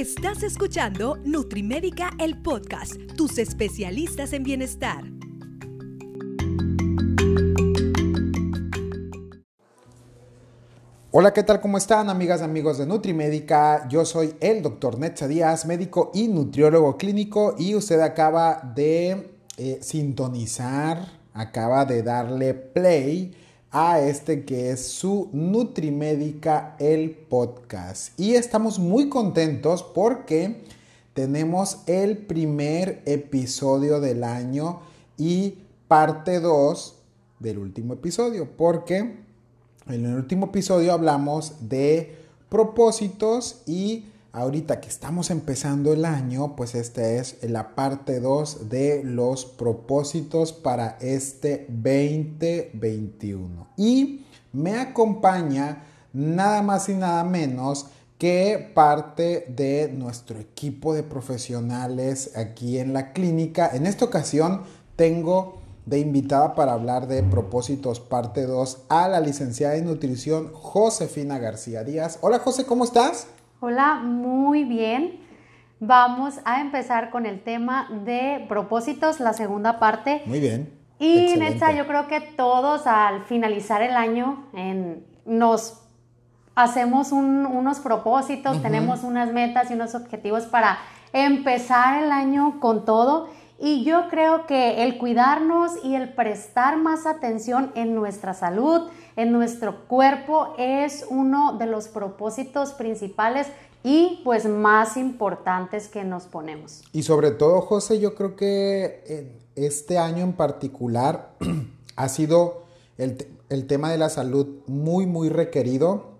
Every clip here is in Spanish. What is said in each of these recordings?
Estás escuchando Nutrimédica, el podcast, tus especialistas en bienestar. Hola, ¿qué tal? ¿Cómo están, amigas y amigos de Nutrimédica? Yo soy el doctor Netza Díaz, médico y nutriólogo clínico, y usted acaba de eh, sintonizar, acaba de darle play a este que es su Nutrimédica, el podcast. Y estamos muy contentos porque tenemos el primer episodio del año y parte 2 del último episodio, porque en el último episodio hablamos de propósitos y ahorita que estamos empezando el año, pues esta es la parte 2 de los propósitos para este 2021. Y me acompaña nada más y nada menos que parte de nuestro equipo de profesionales aquí en la clínica. En esta ocasión tengo de invitada para hablar de propósitos parte 2 a la licenciada en nutrición Josefina García Díaz. Hola José, ¿cómo estás? Hola, muy bien. Vamos a empezar con el tema de propósitos, la segunda parte. Muy bien. Y Netza, yo creo que todos al finalizar el año nos hacemos unos propósitos, tenemos unas metas y unos objetivos para empezar el año con todo. Y yo creo que el cuidarnos y el prestar más atención en nuestra salud, en nuestro cuerpo, es uno de los propósitos principales y pues más importantes que nos ponemos. Y sobre todo, José, yo creo que este año en particular ha sido el, tema de la salud muy, muy requerido.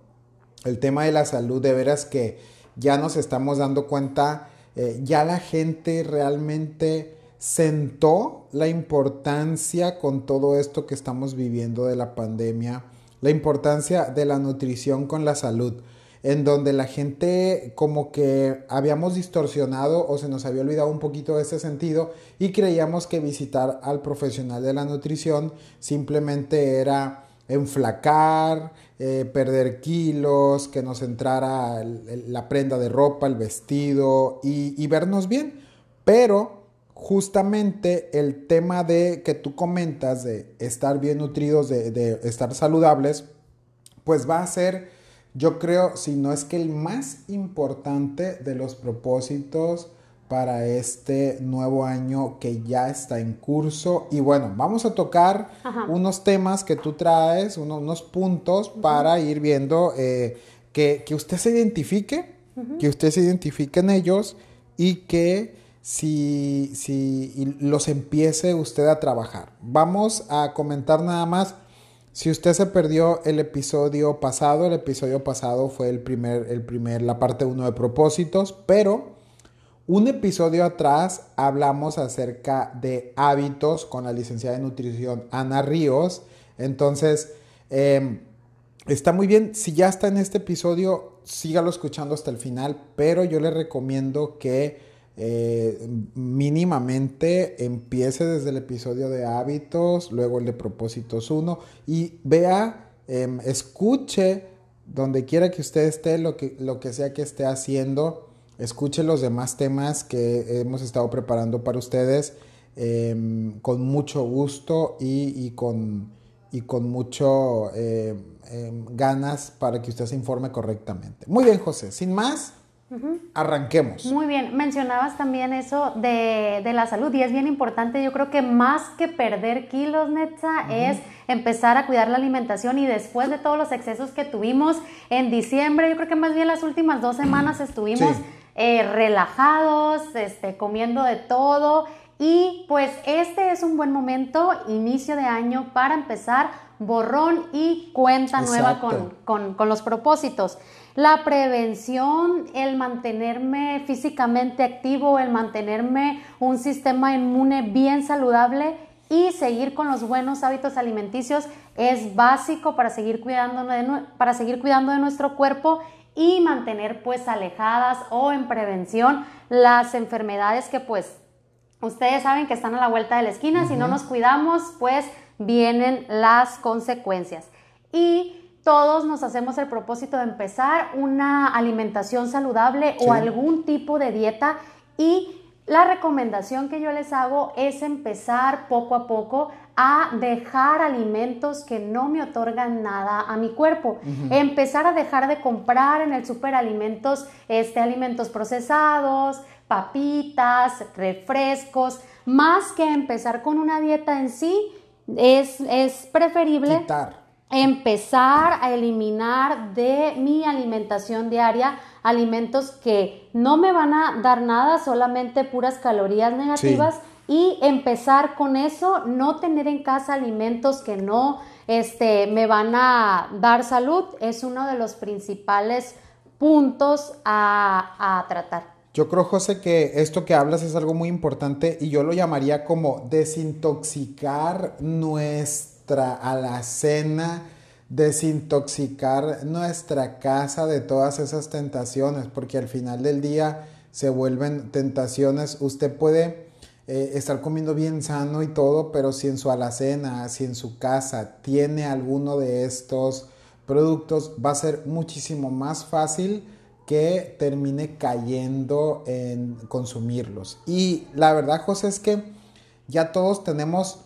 El tema de la salud, de veras que ya nos estamos dando cuenta, eh, ya la gente realmente sentó la importancia con todo esto que estamos viviendo de la pandemia, la importancia de la nutrición con la salud, en donde la gente como que habíamos distorsionado o se nos había olvidado un poquito ese sentido y creíamos que visitar al profesional de la nutrición simplemente era enflacar, eh, perder kilos, que nos entrara la prenda de ropa, el vestido y, y vernos bien. Pero justamente el tema de que tú comentas de estar bien nutridos, de, estar saludables, pues va a ser, yo creo, si no es que el más importante de los propósitos para este nuevo año que ya está en curso. Y bueno, vamos a tocar unos temas que tú traes, unos, puntos para ir viendo eh, que, usted se identifique, que usted se identifique en ellos y que si, si los empiece usted a trabajar. Vamos a comentar nada más. Si usted se perdió el episodio pasado, el episodio pasado fue el primer, el primer, la parte 1 de propósitos, pero un episodio atrás hablamos acerca de hábitos con la licenciada de nutrición Ana Ríos. Entonces, em, está muy bien. Si ya está en este episodio, sígalo escuchando hasta el final, pero yo le recomiendo que eh, mínimamente empiece desde el episodio de hábitos, luego el de propósitos 1 y vea, em, escuche donde quiera que usted esté, lo que, lo que sea que esté haciendo, escuche los demás temas que hemos estado preparando para ustedes em, con mucho gusto y, con, y con mucho em, ganas para que usted se informe correctamente. Muy bien, José, sin más. Arranquemos. Muy bien, mencionabas también eso de, la salud y es bien importante, yo creo que más que perder kilos, Netza, es empezar a cuidar la alimentación y después de todos los excesos que tuvimos en diciembre, yo creo que más bien las últimas dos semanas estuvimos eh, relajados, este, comiendo de todo y pues este es un buen momento, inicio de año, para empezar borrón y cuenta nueva con, con los propósitos. La prevención, el mantenerme físicamente activo, el mantenerme un sistema inmune bien saludable y seguir con los buenos hábitos alimenticios es básico para seguir cuidando de, para seguir cuidando de nuestro cuerpo y mantener pues alejadas o en prevención las enfermedades que pues ustedes saben que están a la vuelta de la esquina. Si no nos cuidamos pues vienen las consecuencias. Y todos nos hacemos el propósito de empezar una alimentación saludable o algún tipo de dieta. Y la recomendación que yo les hago es empezar poco a poco a dejar alimentos que no me otorgan nada a mi cuerpo. Empezar a dejar de comprar en el super alimentos, este, alimentos procesados, papitas, refrescos, más que empezar con una dieta en sí, es, es preferible empezar a eliminar de mi alimentación diaria alimentos que no me van a dar nada, solamente puras calorías negativas y empezar con eso, no tener en casa alimentos que no este, me van a dar salud, es uno de los principales puntos a, a tratar. Yo creo, José, que esto que hablas es algo muy importante y yo lo llamaría como desintoxicar nuestra alacena desintoxicar nuestra casa de todas esas tentaciones, porque al final del día se vuelven tentaciones. Usted puede eh, estar comiendo bien sano y todo, pero si en su alacena, si en su casa tiene alguno de estos productos, va a ser muchísimo más fácil que termine cayendo en consumirlos. Y la verdad, José, es que ya todos tenemos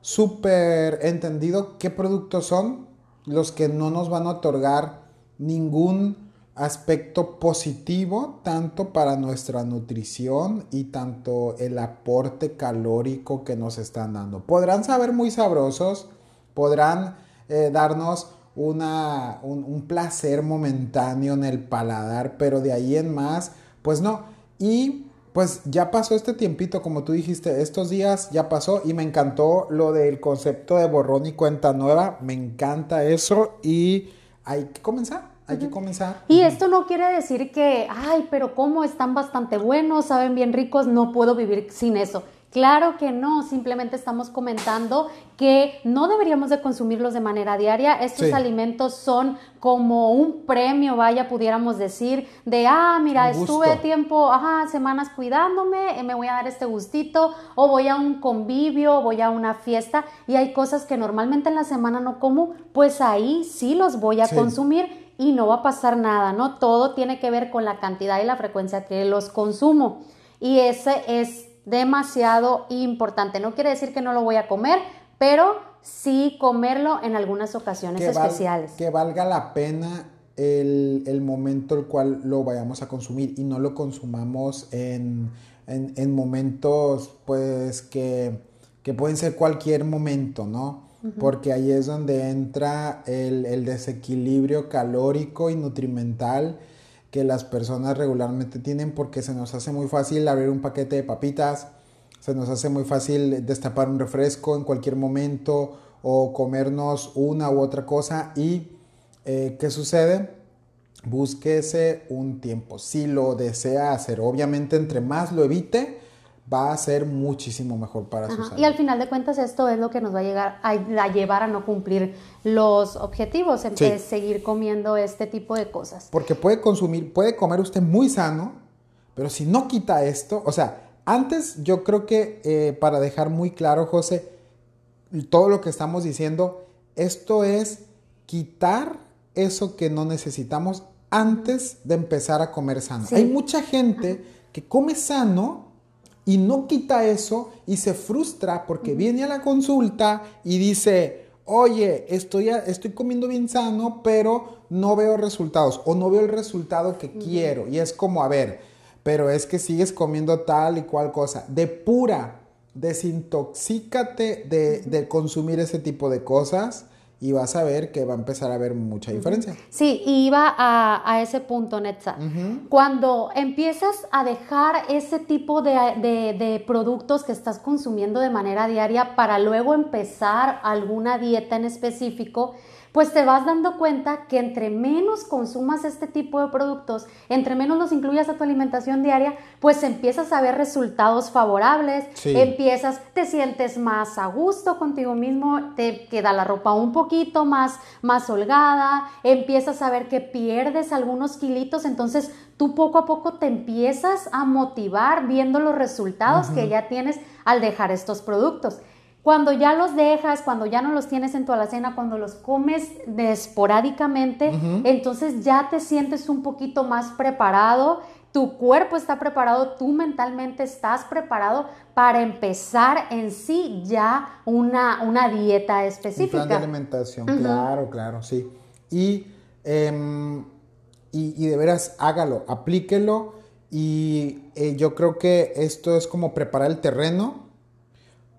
súper entendido qué productos son, los que no nos van a otorgar ningún aspecto positivo tanto para nuestra nutrición y tanto el aporte calórico que nos están dando. Podrán saber muy sabrosos, podrán eh, darnos una, un, un, placer momentáneo en el paladar, pero de ahí en más, pues no. Y pues ya pasó este tiempito, como tú dijiste, estos días ya pasó y me encantó lo del concepto de borrón y cuenta nueva, me encanta eso y hay que comenzar. Hay que comenzar. Y esto no quiere decir que, ay, pero cómo están bastante buenos, saben bien ricos, no puedo vivir sin eso. Claro que no, simplemente estamos comentando que no deberíamos de consumirlos de manera diaria. Estos alimentos son como un premio, vaya, pudiéramos decir, de, ah, mira, estuve tiempo, ajá, semanas cuidándome, eh, me voy a dar este gustito, o voy a un convivio, voy a una fiesta, y hay cosas que normalmente en la semana no como, pues ahí sí los voy a consumir y no va a pasar nada, ¿no? Todo tiene que ver con la cantidad y la frecuencia que los consumo. Y ese es demasiado importante. No quiere decir que no lo voy a comer, pero sí comerlo en algunas ocasiones especiales. que valga la pena el, el, momento el cual lo vayamos a consumir y no lo consumamos en, en, momentos pues que, que, pueden ser cualquier momento, ¿no? Porque ahí es donde entra el, el desequilibrio calórico y nutrimental que las personas regularmente tienen porque se nos hace muy fácil abrir un paquete de papitas, se nos hace muy fácil destapar un refresco en cualquier momento o comernos una u otra cosa y eh, ¿qué sucede? Búsquese un tiempo. Si lo desea hacer, obviamente entre más lo evite, va a ser muchísimo mejor para su salud. Y al final de cuentas esto es lo que nos va a, llegar a, llevar a no cumplir los objetivos, en vez de seguir comiendo este tipo de cosas. Porque puede consumir, puede comer usted muy sano, pero si no quita esto, o sea, antes yo creo que eh, para dejar muy claro, José, todo lo que estamos diciendo, esto es quitar eso que no necesitamos antes de empezar a comer sano. Hay mucha gente que come sano, y no quita eso y se frustra porque viene a la consulta y dice, oye, estoy, estoy comiendo bien sano, pero no veo resultados o no veo el resultado que quiero. Y es como, a ver, pero es que sigues comiendo tal y cual cosa. De pura, desintoxícate de, de consumir ese tipo de cosas y vas a ver que va a empezar a haber mucha diferencia. Sí, y iba a, ese punto, Netza. Cuando empiezas a dejar ese tipo de, de, productos que estás consumiendo de manera diaria para luego empezar alguna dieta en específico, pues te vas dando cuenta que entre menos consumas este tipo de productos, entre menos los incluyas a tu alimentación diaria, pues empiezas a ver resultados favorables, empiezas, te sientes más a gusto contigo mismo, te queda la ropa un poquito más, más holgada, empiezas a ver que pierdes algunos kilitos, entonces tú poco a poco te empiezas a motivar viendo los resultados que ya tienes al dejar estos productos. Cuando ya los dejas, cuando ya no los tienes en tu alacena, cuando los comes esporádicamente, entonces ya te sientes un poquito más preparado, tu cuerpo está preparado, tú mentalmente estás preparado para empezar en sí ya una, una dieta específica. Un plan de alimentación, claro, claro, sí. Y, em, y, y, de veras, hágalo, aplíquelo y eh, yo creo que esto es como preparar el terreno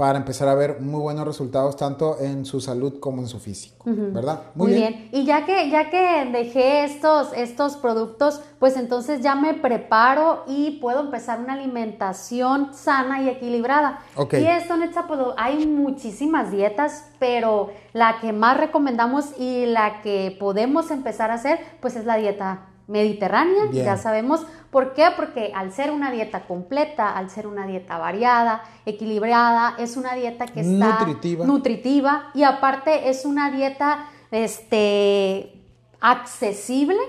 para empezar a ver muy buenos resultados tanto en su salud como en su físico, ¿verdad? Muy, bien. Y ya que ya que dejé estos estos productos, pues entonces ya me preparo y puedo empezar una alimentación sana y equilibrada. Y esto, Netza, pues hay muchísimas dietas, pero la que más recomendamos y la que podemos empezar a hacer, pues es la dieta mediterránea, ya sabemos. ¿Por qué? Porque al ser una dieta completa, al ser una dieta variada, equilibrada, es una dieta que está nutritiva, nutritiva y aparte es una dieta este, accesible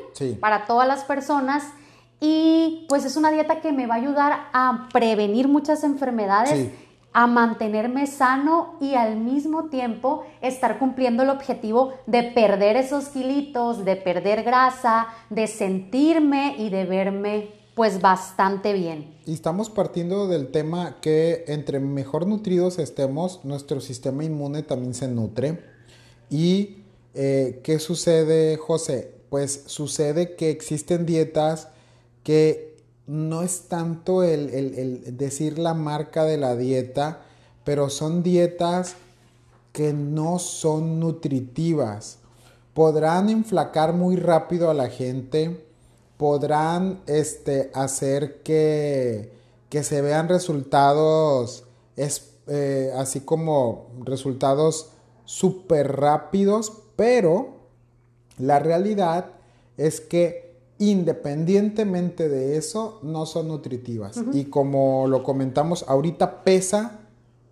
para todas las personas y pues es una dieta que me va a ayudar a prevenir muchas enfermedades a mantenerme sano y al mismo tiempo estar cumpliendo el objetivo de perder esos kilitos, de perder grasa, de sentirme y de verme pues bastante bien. Y estamos partiendo del tema que entre mejor nutridos estemos, nuestro sistema inmune también se nutre. ¿Y eh, qué sucede, José? Pues sucede que existen dietas que no es tanto el, decir la marca de la dieta, pero son dietas que no son nutritivas. Podrán enflacar muy rápido a la gente, podrán este, hacer que, que se vean resultados, eh, así como resultados súper rápidos, pero la realidad es que independientemente de eso, no son nutritivas. Y como lo comentamos, ahorita pesa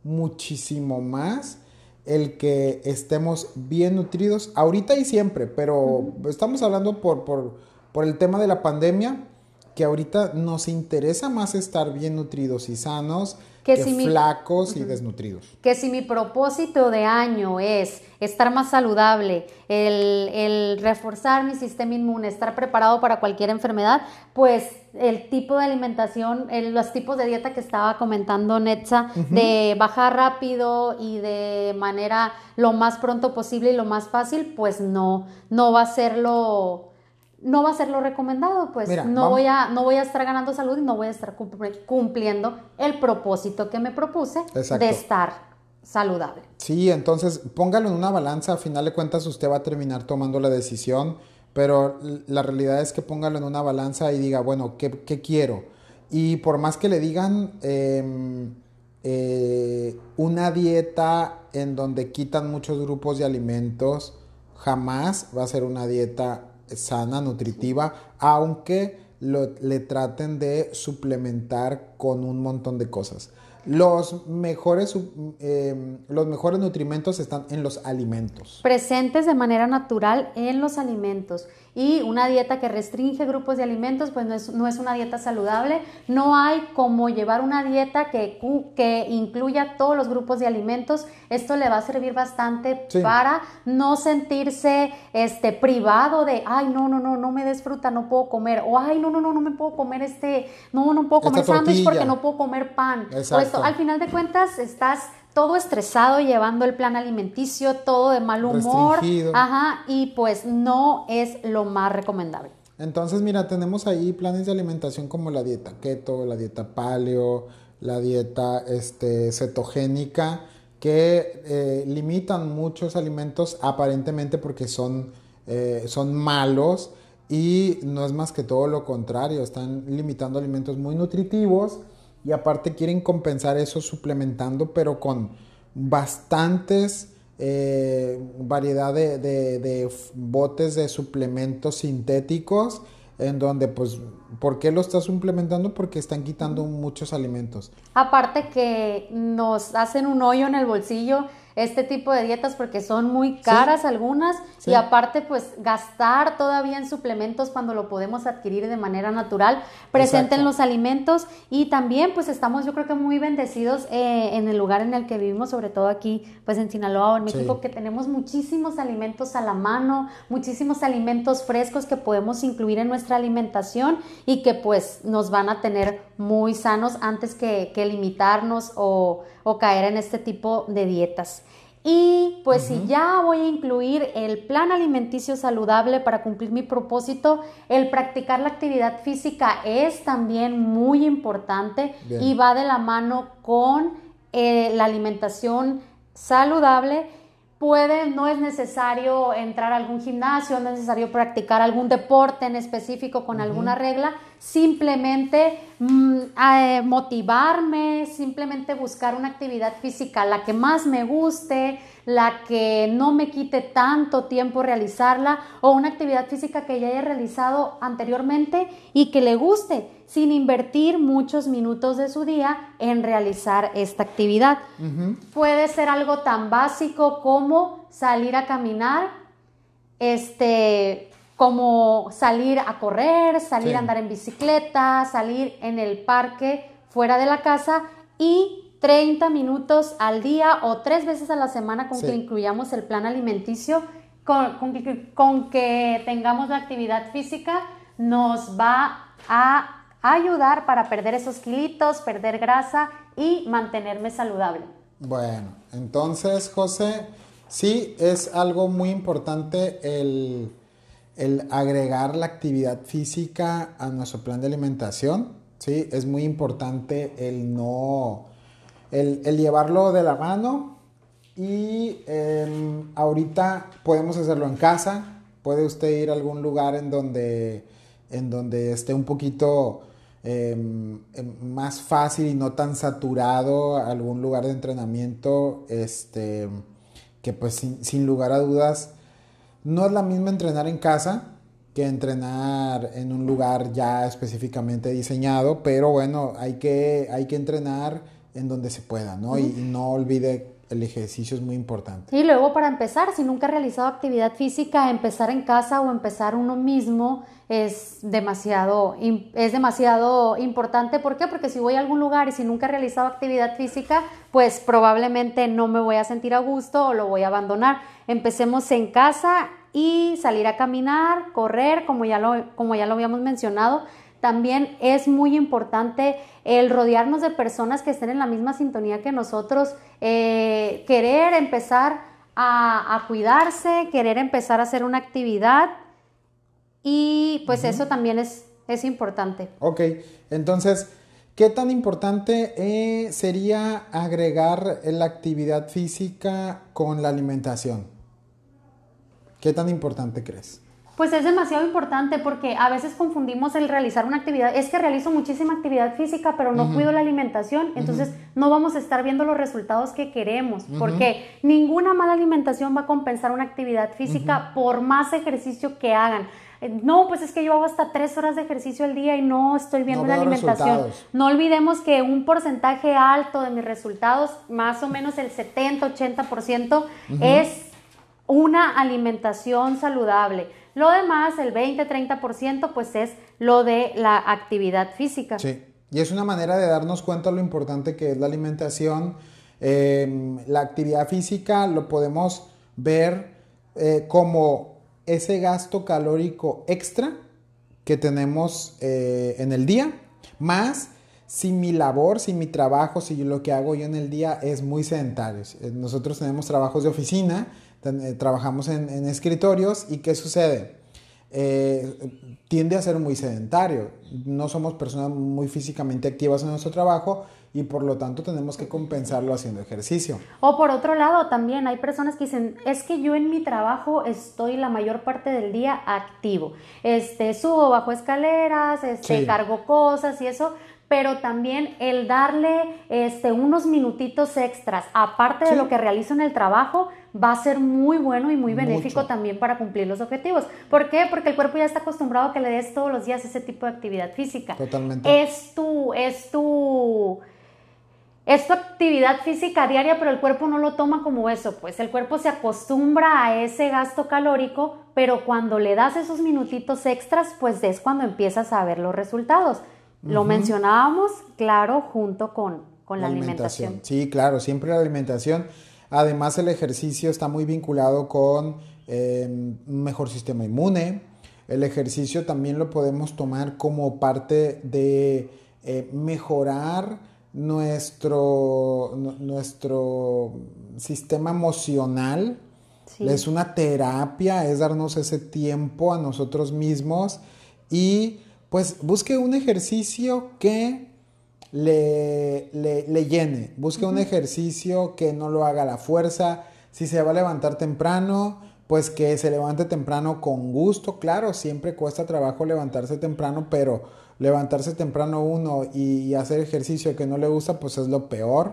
muchísimo más el que estemos bien nutridos, ahorita y siempre, pero estamos hablando por, por, por el tema de la pandemia, que ahorita nos interesa más estar bien nutridos y sanos que, flacos y desnutridos. Que si mi propósito de año es estar más saludable, el, reforzar mi sistema inmune, estar preparado para cualquier enfermedad, pues el tipo de alimentación, los tipos de dieta que estaba comentando Netza, de bajar rápido y de manera lo más pronto posible y lo más fácil, pues no, no va a ser lo no va a ser lo recomendado, pues no, voy a, no voy a estar ganando salud y no voy a estar cumpliendo el propósito que me propuse de estar saludable. Sí, entonces póngalo en una balanza, a final de cuentas usted va a terminar tomando la decisión, pero la realidad es que póngalo en una balanza y diga, bueno, ¿qué, quiero? Y por más que le digan em, eh, una dieta en donde quitan muchos grupos de alimentos, jamás va a ser una dieta sana, nutritiva, aunque le traten de suplementar con un montón de cosas. Los mejores, eh, los mejores nutrimentos están en los alimentos. Presentes de manera natural en los alimentos y una dieta que restringe grupos de alimentos, pues no es, no es una dieta saludable. No hay como llevar una dieta que, que incluya todos los grupos de alimentos. Esto le va a servir bastante para no sentirse este, privado de, ay, no, no, no, no me des fruta, no puedo comer. O, ay, no, no, no, no me puedo comer este, no, no puedo comer sándwich porque no puedo comer pan. Exacto. Al final de cuentas, estás todo estresado llevando el plan alimenticio, todo de mal humor. Ajá, y pues no es lo más recomendable. Entonces, mira, tenemos ahí planes de alimentación como la dieta keto, la dieta paleo, la dieta este, cetogénica, que eh, limitan muchos alimentos aparentemente porque son, eh, son malos y no es más que todo lo contrario, están limitando alimentos muy nutritivos y aparte quieren compensar eso suplementando, pero con bastantes eh, variedad de, botes de suplementos sintéticos en donde pues ¿por qué lo está suplementando? Porque están quitando muchos alimentos. Aparte que nos hacen un hoyo en el bolsillo este tipo de dietas porque son muy caras algunas y aparte pues gastar todavía en suplementos cuando lo podemos adquirir de manera natural, presente en los alimentos y también pues estamos yo creo que muy bendecidos eh, en el lugar en el que vivimos, sobre todo aquí pues en Sinaloa o en México, que tenemos muchísimos alimentos a la mano, muchísimos alimentos frescos que podemos incluir en nuestra alimentación y que pues nos van a tener muy sanos antes que, limitarnos o, o caer en este tipo de dietas. Y pues si ya voy a incluir el plan alimenticio saludable para cumplir mi propósito, el practicar la actividad física es también muy importante y va de la mano con eh, la alimentación saludable puede, no es necesario entrar a algún gimnasio, no es necesario practicar algún deporte en específico con alguna regla, simplemente mm, eh, motivarme, simplemente buscar una actividad física, la que más me guste, la que no me quite tanto tiempo realizarla o una actividad física que ya haya realizado anteriormente y que le guste sin invertir muchos minutos de su día en realizar esta actividad. Puede ser algo tan básico como salir a caminar, este, como salir a correr, salir a andar en bicicleta, salir en el parque fuera de la casa y 30 minutos al día o tres veces a la semana con que incluyamos el plan alimenticio, con, con que tengamos la actividad física, nos va a ayudar para perder esos kilitos, perder grasa y mantenerme saludable. Bueno, entonces José, sí es algo muy importante el, agregar la actividad física a nuestro plan de alimentación, sí, es muy importante el no, el, llevarlo de la mano y em, ahorita podemos hacerlo en casa, puede usted ir a algún lugar en donde, en donde esté un poquito Em, em, más fácil y no tan saturado algún lugar de entrenamiento, este, que pues sin, lugar a dudas no es la misma entrenar en casa que entrenar en un lugar ya específicamente diseñado, pero bueno, hay que, hay que entrenar en donde se pueda, ¿no? y, no olvide el ejercicio es muy importante. Y luego para empezar, si nunca ha realizado actividad física, empezar en casa o empezar uno mismo es demasiado, es demasiado importante. ¿Por qué? Porque si voy a algún lugar y si nunca he realizado actividad física, pues probablemente no me voy a sentir a gusto o lo voy a abandonar. Empecemos en casa y salir a caminar, correr, como ya lo, como ya lo habíamos mencionado. También es muy importante el rodearnos de personas que estén en la misma sintonía que nosotros, eh, querer empezar a, a, cuidarse, querer empezar a hacer una actividad y pues eso también es, es importante. Ok, entonces, ¿qué tan importante eh, sería agregar la actividad física con la alimentación? ¿Qué tan importante crees? Pues es demasiado importante porque a veces confundimos el realizar una actividad. Es que realizo muchísima actividad física, pero no cuido la alimentación, entonces no vamos a estar viendo los resultados que queremos, porque ninguna mala alimentación va a compensar una actividad física por más ejercicio que hagan. Eh, no, pues es que yo hago hasta tres horas de ejercicio al día y no estoy viendo la alimentación. No olvidemos que un porcentaje alto de mis resultados, más o menos el 70-80%, es una alimentación saludable. Lo demás, el 20-30%, pues es lo de la actividad física. Sí, y es una manera de darnos cuenta lo importante que es la alimentación. Em, la actividad física lo podemos ver eh, como ese gasto calórico extra que tenemos eh, en el día, más si mi labor, si mi trabajo, si lo que hago yo en el día es muy sedentario. Nosotros tenemos trabajos de oficina, trabajamos en, escritorios y ¿qué sucede? tiende a ser muy sedentario. No somos personas muy físicamente activas en nuestro trabajo y por lo tanto tenemos que compensarlo haciendo ejercicio. O por otro lado, también hay personas que dicen, es que yo en mi trabajo estoy la mayor parte del día activo. Este, subo bajo escaleras, este, cargo cosas y eso, pero también el darle este, unos minutitos extras, aparte de lo que realizo en el trabajo, va a ser muy bueno y muy benéfico también para cumplir los objetivos. ¿Por qué? Porque el cuerpo ya está acostumbrado a que le des todos los días ese tipo de actividad física. Totalmente. Es tu, es tu es tu actividad física diaria, pero el cuerpo no lo toma como eso, pues el cuerpo se acostumbra a ese gasto calórico, pero cuando le das esos minutitos extras, pues es cuando empiezas a ver los resultados. Lo mencionábamos, claro, junto con, la, alimentación. Sí, claro, siempre la alimentación. Además, el ejercicio está muy vinculado con em, un mejor sistema inmune. El ejercicio también lo podemos tomar como parte de eh, mejorar nuestro, nuestro sistema emocional. Es una terapia, es darnos ese tiempo a nosotros mismos y pues busque un ejercicio que le, le, llene, busque un ejercicio que no lo haga a la fuerza, si se va a levantar temprano, pues que se levante temprano con gusto, claro, siempre cuesta trabajo levantarse temprano, pero levantarse temprano uno y, hacer ejercicio que no le gusta, pues es lo peor.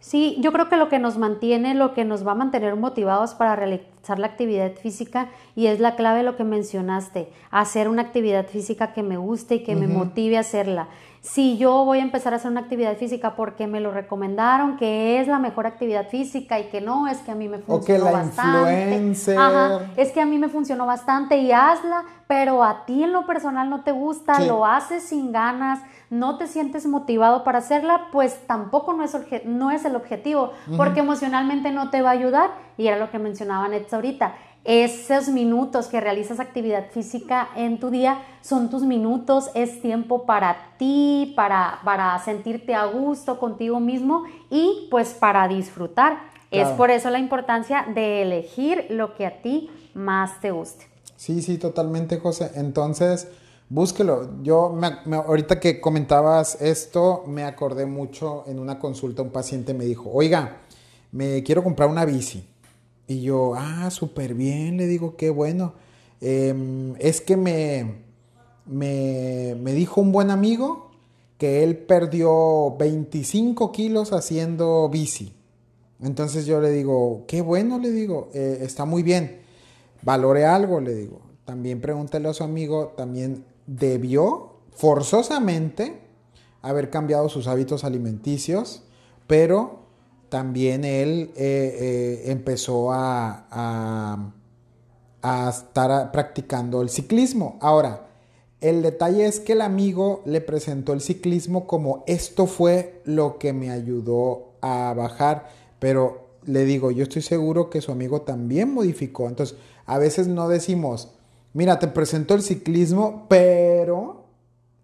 Sí, yo creo que lo que nos mantiene, lo que nos va a mantener motivados para realizar la actividad física y es la clave lo que mencionaste, hacer una actividad física que me guste y que me motive a hacerla si yo voy a empezar a hacer una actividad física porque me lo recomendaron, que es la mejor actividad física y que no, es que a mí me funcionó o que la bastante. Ajá, es que a mí me funcionó bastante y hazla, pero a ti en lo personal no te gusta, lo haces sin ganas, no te sientes motivado para hacerla, pues tampoco no es, no es el objetivo, porque emocionalmente no te va a ayudar. Y era lo que mencionaba Nets ahorita esos minutos que realizas actividad física en tu día son tus minutos, es tiempo para ti, para, para sentirte a gusto contigo mismo y pues para disfrutar. Es por eso la importancia de elegir lo que a ti más te guste. Sí, sí, totalmente, José. Entonces, búsquelo. Yo, ahorita que comentabas esto, me acordé mucho en una consulta, un paciente me dijo, oiga, me quiero comprar una bici. Y yo, ah, súper bien, le digo, qué bueno. Em, es que me, me, me, dijo un buen amigo que él perdió 25 kilos haciendo bici. Entonces yo le digo, qué bueno, le digo, eh, está muy bien. Valore algo, le digo. También pregúntale a su amigo, también debió forzosamente haber cambiado sus hábitos alimenticios, pero también él eh, eh, empezó a, a, estar practicando el ciclismo. Ahora, el detalle es que el amigo le presentó el ciclismo como esto fue lo que me ayudó a bajar, pero le digo, yo estoy seguro que su amigo también modificó. Entonces, a veces no decimos, mira, te presentó el ciclismo, pero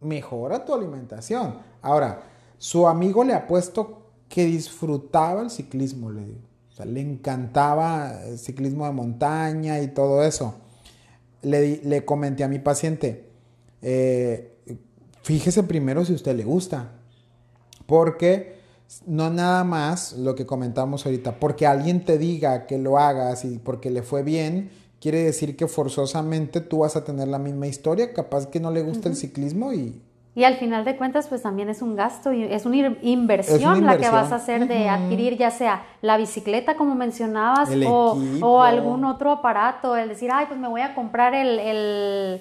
mejora tu alimentación. Ahora, su amigo le ha puesto que disfrutaba el ciclismo, le digo. O sea, le encantaba el ciclismo de montaña y todo eso. Le, le comenté a mi paciente, eh, fíjese primero si a usted le gusta, porque no nada más lo que comentamos ahorita, porque alguien te diga que lo hagas y porque le fue bien, quiere decir que forzosamente tú vas a tener la misma historia, capaz que no le gusta el ciclismo y y al final de cuentas, pues también es un gasto y es una inversión, la que vas a hacer de adquirir ya sea la bicicleta, como mencionabas, o, o, algún otro aparato. El decir, ay, pues me voy a comprar el, el,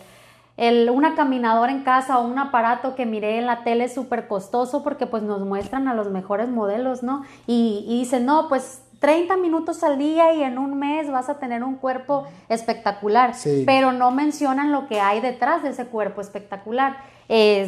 el, una caminadora en casa o un aparato que miré en la tele súper costoso porque pues nos muestran a los mejores modelos, ¿no? Y, y dicen, no, pues 30 minutos al día y en un mes vas a tener un cuerpo espectacular, pero no mencionan lo que hay detrás de ese cuerpo espectacular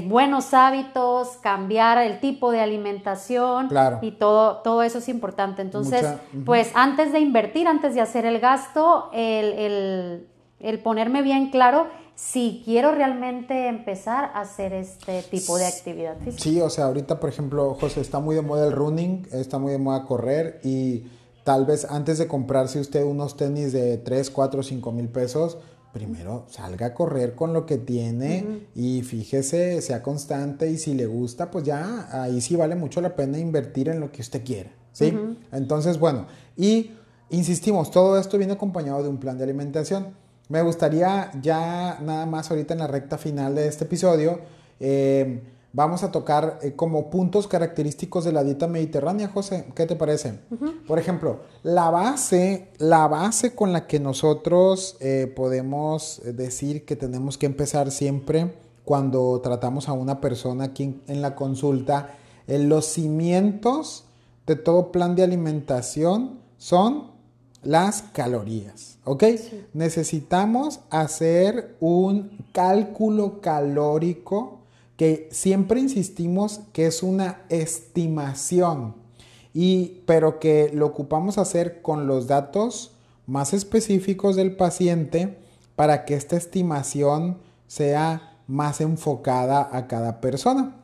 buenos hábitos, cambiar el tipo de alimentación y todo, todo eso es importante. Entonces, pues antes de invertir, antes de hacer el gasto, el, el, ponerme bien claro si quiero realmente empezar a hacer este tipo de actividad física. Sí, o sea, ahorita, por ejemplo, José, está muy de moda el running, está muy de moda correr y tal vez antes de comprarse usted unos tenis de 3, 4, 5 mil pesos, primero salga a correr con lo que tiene y fíjese, sea constante y si le gusta, pues ya ahí sí vale mucho la pena invertir en lo que usted quiera, ¿sí? Entonces, bueno, y insistimos, todo esto viene acompañado de un plan de alimentación. Me gustaría ya nada más ahorita en la recta final de este episodio, eh, vamos a tocar eh, como puntos característicos de la dieta mediterránea, José. ¿Qué te parece? Por ejemplo, la base, la base con la que nosotros eh, podemos decir que tenemos que empezar siempre cuando tratamos a una persona aquí en, la consulta, en los cimientos de todo plan de alimentación son las calorías, ¿ok? Necesitamos hacer un cálculo calórico que siempre insistimos que es una estimación, y, pero que lo ocupamos hacer con los datos más específicos del paciente para que esta estimación sea más enfocada a cada persona.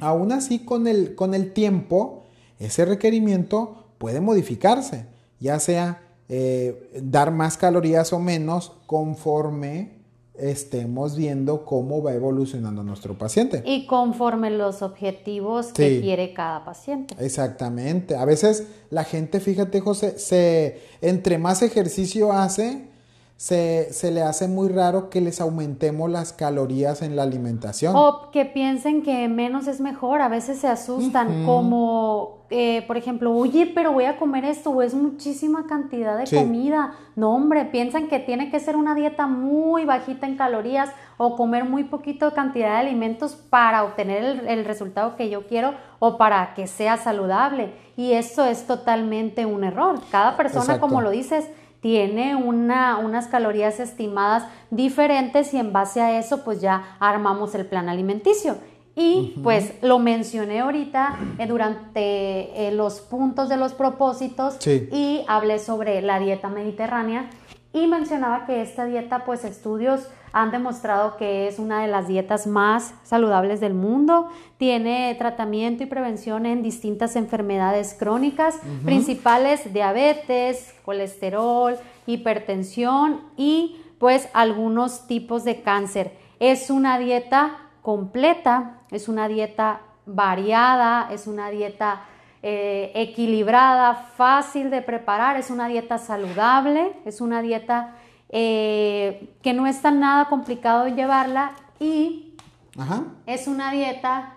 Aún así, con el, con el tiempo, ese requerimiento puede modificarse, ya sea eh, dar más calorías o menos conforme estemos viendo cómo va evolucionando nuestro paciente. Y conforme los objetivos que quiere cada paciente. Exactamente. A veces la gente, fíjate José, se, entre más ejercicio hace, se, le hace muy raro que les aumentemos las calorías en la alimentación. O que piensen que menos es mejor, a veces se asustan como, eh, por ejemplo, oye, pero voy a comer esto, o es muchísima cantidad de comida. No, hombre, piensan que tiene que ser una dieta muy bajita en calorías o comer muy poquito cantidad de alimentos para obtener el, el resultado que yo quiero o para que sea saludable. Y eso es totalmente un error. Cada persona, como lo dices, tiene una, unas calorías estimadas diferentes y en base a eso pues ya armamos el plan alimenticio. Y pues lo mencioné ahorita eh, durante eh, los puntos de los propósitos y hablé sobre la dieta mediterránea y mencionaba que esta dieta pues estudios han demostrado que es una de las dietas más saludables del mundo. Tiene tratamiento y prevención en distintas enfermedades crónicas, principales diabetes, colesterol, hipertensión y pues algunos tipos de cáncer. Es una dieta completa, es una dieta variada, es una dieta eh, equilibrada, fácil de preparar, es una dieta saludable, es una dieta eh, que no es tan nada complicado llevarla y es una dieta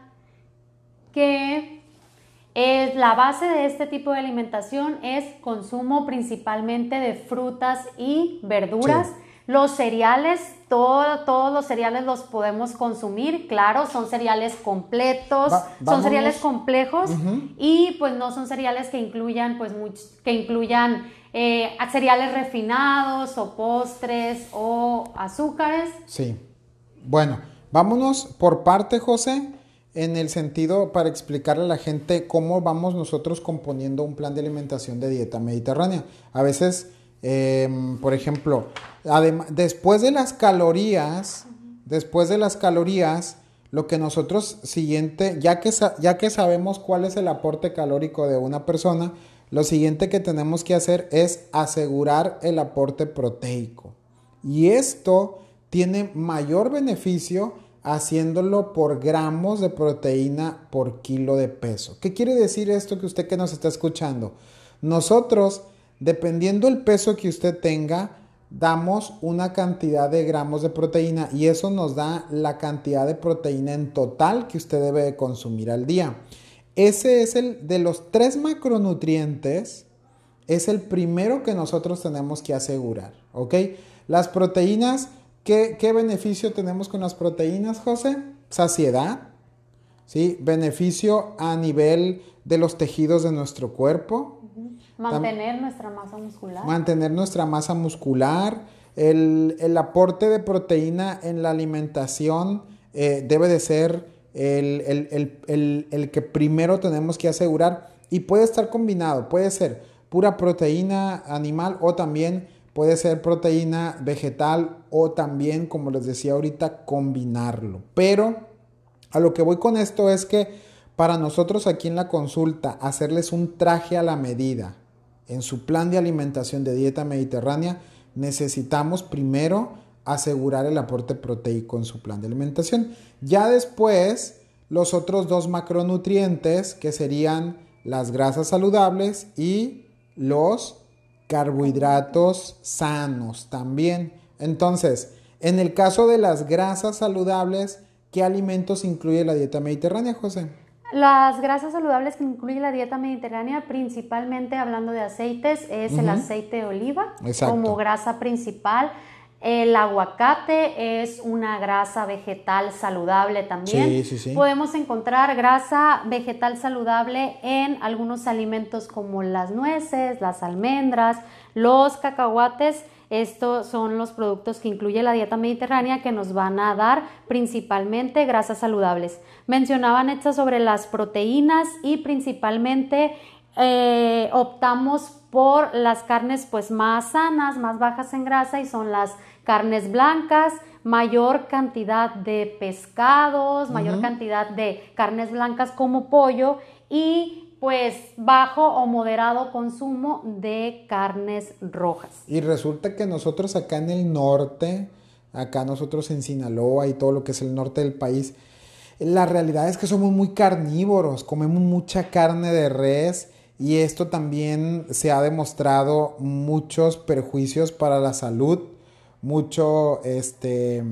que es la base de este tipo de alimentación es consumo principalmente de frutas y verduras. Los cereales, todos los cereales los podemos consumir, claro, son cereales completos, son cereales complejos y pues no son cereales que incluyan, pues, que incluyan eh, cereales refinados o postres o azúcares. Sí. Bueno, vámonos por parte, José, en el sentido para explicarle a la gente cómo vamos nosotros componiendo un plan de alimentación de dieta mediterránea. A veces, em, por ejemplo, después de las calorías, después de las calorías, lo que nosotros siguiente, ya que, ya que sabemos cuál es el aporte calórico de una persona, lo siguiente que tenemos que hacer es asegurar el aporte proteico. Y esto tiene mayor beneficio haciéndolo por gramos de proteína por kilo de peso. ¿Qué quiere decir esto que usted que nos está escuchando? Nosotros, dependiendo el peso que usted tenga, damos una cantidad de gramos de proteína y eso nos da la cantidad de proteína en total que usted debe consumir al día. Ese es el de los tres macronutrientes, es el primero que nosotros tenemos que asegurar, ¿ok? Las proteínas, ¿qué, beneficio tenemos con las proteínas, José? Saciedad, ¿sí? Beneficio a nivel de los tejidos de nuestro cuerpo. Mantener nuestra masa muscular. Mantener nuestra masa muscular. El, aporte de proteína en la alimentación eh, debe de ser el, que primero tenemos que asegurar y puede estar combinado, puede ser pura proteína animal o también puede ser proteína vegetal o también, como les decía ahorita, combinarlo. Pero a lo que voy con esto es que para nosotros aquí en la consulta, hacerles un traje a la medida en su plan de alimentación de dieta mediterránea, necesitamos primero asegurar el aporte proteico en su plan de alimentación. Ya después, los otros dos macronutrientes que serían las grasas saludables y los carbohidratos sanos también. Entonces, en el caso de las grasas saludables, ¿qué alimentos incluye la dieta mediterránea, José? Las grasas saludables que incluye la dieta mediterránea, principalmente hablando de aceites, es el aceite de oliva como grasa principal. El aguacate es una grasa vegetal saludable también. Sí, sí, sí. Podemos encontrar grasa vegetal saludable en algunos alimentos como las nueces, las almendras, los cacahuates. Estos son los productos que incluye la dieta mediterránea que nos van a dar principalmente grasas saludables. Mencionaban hechas sobre las proteínas y principalmente eh, optamos por las carnes pues más sanas, más bajas en grasa y son las carnes blancas, mayor cantidad de pescados, mayor cantidad de carnes blancas como pollo y pues bajo o moderado consumo de carnes rojas. Y resulta que nosotros acá en el norte, acá nosotros en Sinaloa y todo lo que es el norte del país, la realidad es que somos muy carnívoros, comemos mucha carne de res y esto también se ha demostrado muchos perjuicios para la salud, muchos este,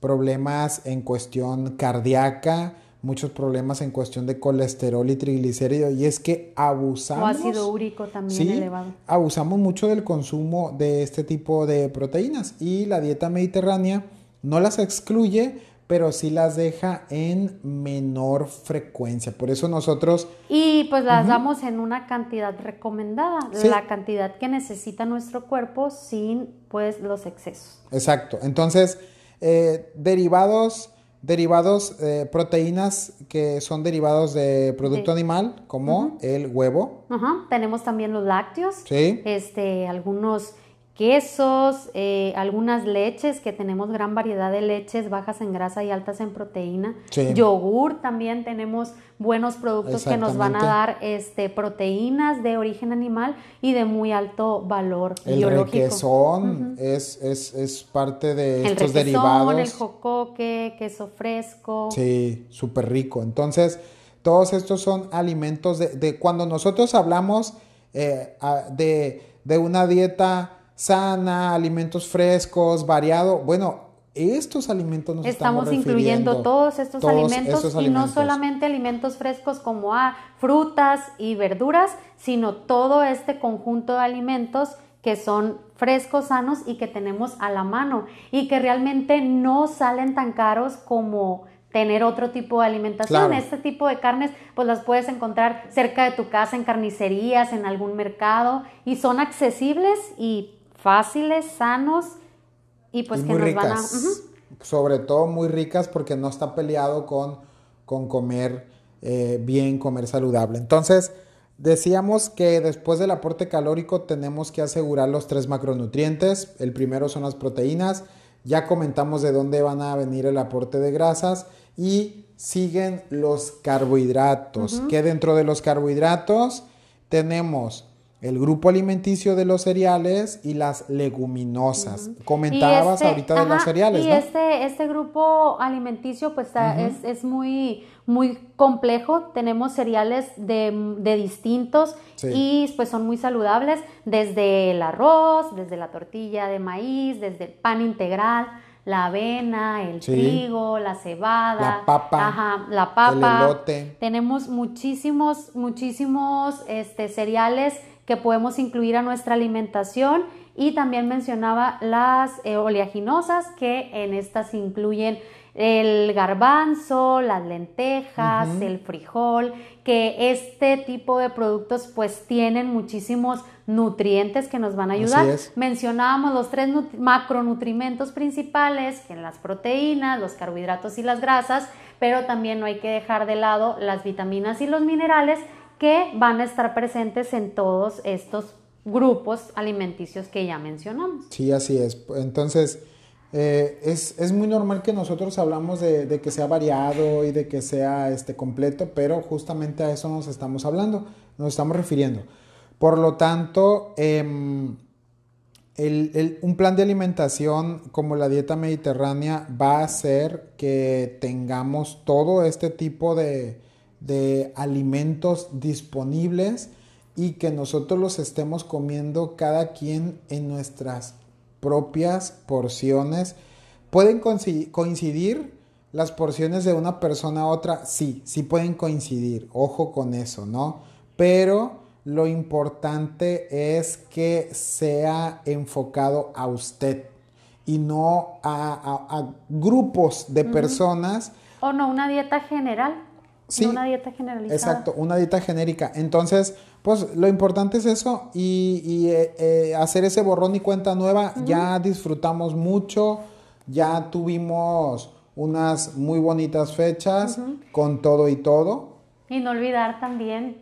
problemas en cuestión cardíaca, muchos problemas en cuestión de colesterol y triglicéridos y es que abusamos o ácido úrico también elevado. Abusamos mucho del consumo de este tipo de proteínas y la dieta mediterránea no las excluye, pero sí las deja en menor frecuencia. Por eso nosotros... Y pues las damos en una cantidad recomendada, la cantidad que necesita nuestro cuerpo sin pues los excesos. Exacto. Entonces, eh, derivados, derivados, eh, proteínas que son derivados de producto animal, como el huevo. Ajá. Tenemos también los lácteos. Sí. Este, algunos quesos, eh, algunas leches, que tenemos gran variedad de leches bajas en grasa y altas en proteína. Yogur también tenemos buenos productos que nos van a dar este, proteínas de origen animal y de muy alto valor el biológico. Requesón es, es, es, parte de el estos requesón, derivados. El jocoque, queso fresco. Sí, súper rico. Entonces, todos estos son alimentos de, de cuando nosotros hablamos eh, de, de una dieta sana, alimentos frescos, variado. Bueno, estos alimentos nos estamos, estamos incluyendo todos estos alimentos y no solamente alimentos frescos como ah, frutas y verduras, sino todo este conjunto de alimentos que son frescos, sanos y que tenemos a la mano y que realmente no salen tan caros como tener otro tipo de alimentación. Este tipo de carnes pues las puedes encontrar cerca de tu casa en carnicerías, en algún mercado y son accesibles y fáciles, sanos y pues que nos van a... Sobre todo muy ricas porque no está peleado con, con comer eh, bien, comer saludable. Entonces, decíamos que después del aporte calórico tenemos que asegurar los tres macronutrientes. El primero son las proteínas. Ya comentamos de dónde van a venir el aporte de grasas y siguen los carbohidratos, que dentro de los carbohidratos tenemos el grupo alimenticio de los cereales y las leguminosas. Comentabas este, ahorita de los cereales, y ¿no? este, este grupo alimenticio pues es, es, muy, muy complejo. Tenemos cereales de, de distintos y pues son muy saludables, desde el arroz, desde la tortilla de maíz, desde el pan integral la avena, el trigo, la cebada, la papa, ajá, la papa, el elote. Tenemos muchísimos, muchísimos este, cereales que podemos incluir a nuestra alimentación y también mencionaba las eh, oleaginosas que en estas incluyen el garbanzo, las lentejas, el frijol, que este tipo de productos pues tienen muchísimos nutrientes que nos van a ayudar. Mencionábamos los tres macronutrimentos principales, que son las proteínas, los carbohidratos y las grasas, pero también no hay que dejar de lado las vitaminas y los minerales que van a estar presentes en todos estos grupos alimenticios que ya mencionamos. Sí, así es. Entonces, eh, es, muy normal que nosotros hablamos de, que sea variado y de que sea este, completo, pero justamente a eso nos estamos hablando, nos estamos refiriendo. Por lo tanto, em, un plan de alimentación como la dieta mediterránea va a hacer que tengamos todo este tipo de, de alimentos disponibles y que nosotros los estemos comiendo cada quien en nuestras propias porciones. ¿Pueden coincidir las porciones de una persona a otra? Sí, sí pueden coincidir. Ojo con eso, ¿no? Pero lo importante es que sea enfocado a usted y no a, grupos de personas. O no, una dieta general. Sí, una dieta generalizada. Exacto, una dieta genérica. Entonces, pues lo importante es eso y, eh, eh, hacer ese borrón y cuenta nueva. Ya disfrutamos mucho, ya tuvimos unas muy bonitas fechas con todo y todo. Y no olvidar también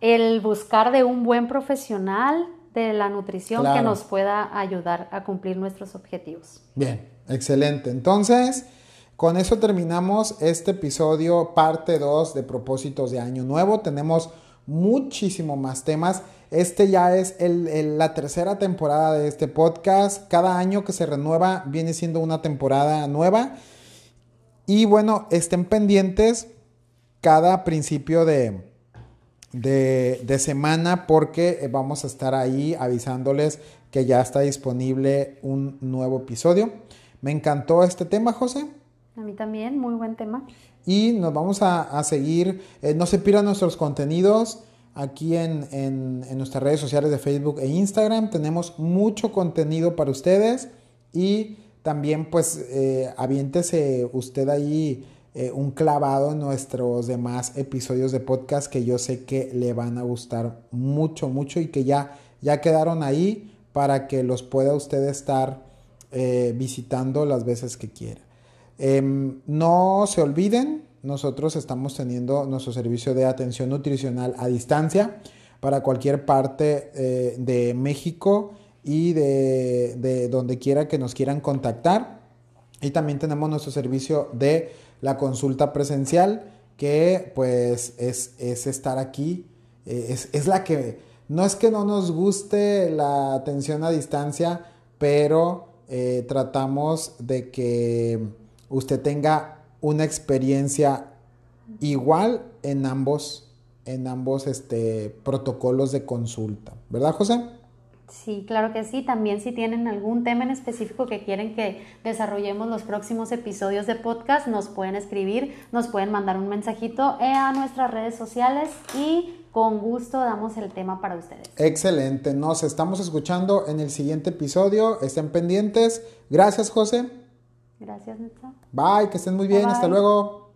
el buscar de un buen profesional de la nutrición que nos pueda ayudar a cumplir nuestros objetivos. Bien, excelente. Entonces, con eso terminamos este episodio, parte 2 de propósitos de año nuevo. Tenemos muchísimo más temas. Este ya es la tercera temporada de este podcast. Cada año que se renueva viene siendo una temporada nueva. Y bueno, estén pendientes cada principio de, semana porque eh, vamos a estar ahí avisándoles que ya está disponible un nuevo episodio. Me encantó este tema, José. A mí también, muy buen tema. Y nos vamos a, seguir, eh, no se pierdan nuestros contenidos aquí en, nuestras redes sociales de Facebook e Instagram. Tenemos mucho contenido para ustedes y también pues eh, aviéntese usted ahí eh, un clavado en nuestros demás episodios de podcast que yo sé que le van a gustar mucho, mucho y que ya, ya quedaron ahí para que los pueda usted estar eh, visitando las veces que quiera. Em, no se olviden, nosotros estamos teniendo nuestro servicio de atención nutricional a distancia para cualquier parte eh, de México y de, de donde quiera que nos quieran contactar. Y también tenemos nuestro servicio de la consulta presencial, que pues es, estar aquí, eh, es, es, la que, no es que no nos guste la atención a distancia, pero eh, tratamos de que usted tenga una experiencia igual en ambos, en ambos este, protocolos de consulta, ¿verdad José? Sí, claro que sí. También si tienen algún tema en específico que quieren que desarrollemos los próximos episodios de podcast, nos pueden escribir, nos pueden mandar un mensajito eh, a nuestras redes sociales y con gusto damos el tema para ustedes. Excelente. Nos estamos escuchando en el siguiente episodio. Estén pendientes. Gracias, José. Gracias, Neta. Bye, que estén muy bien. Hasta luego.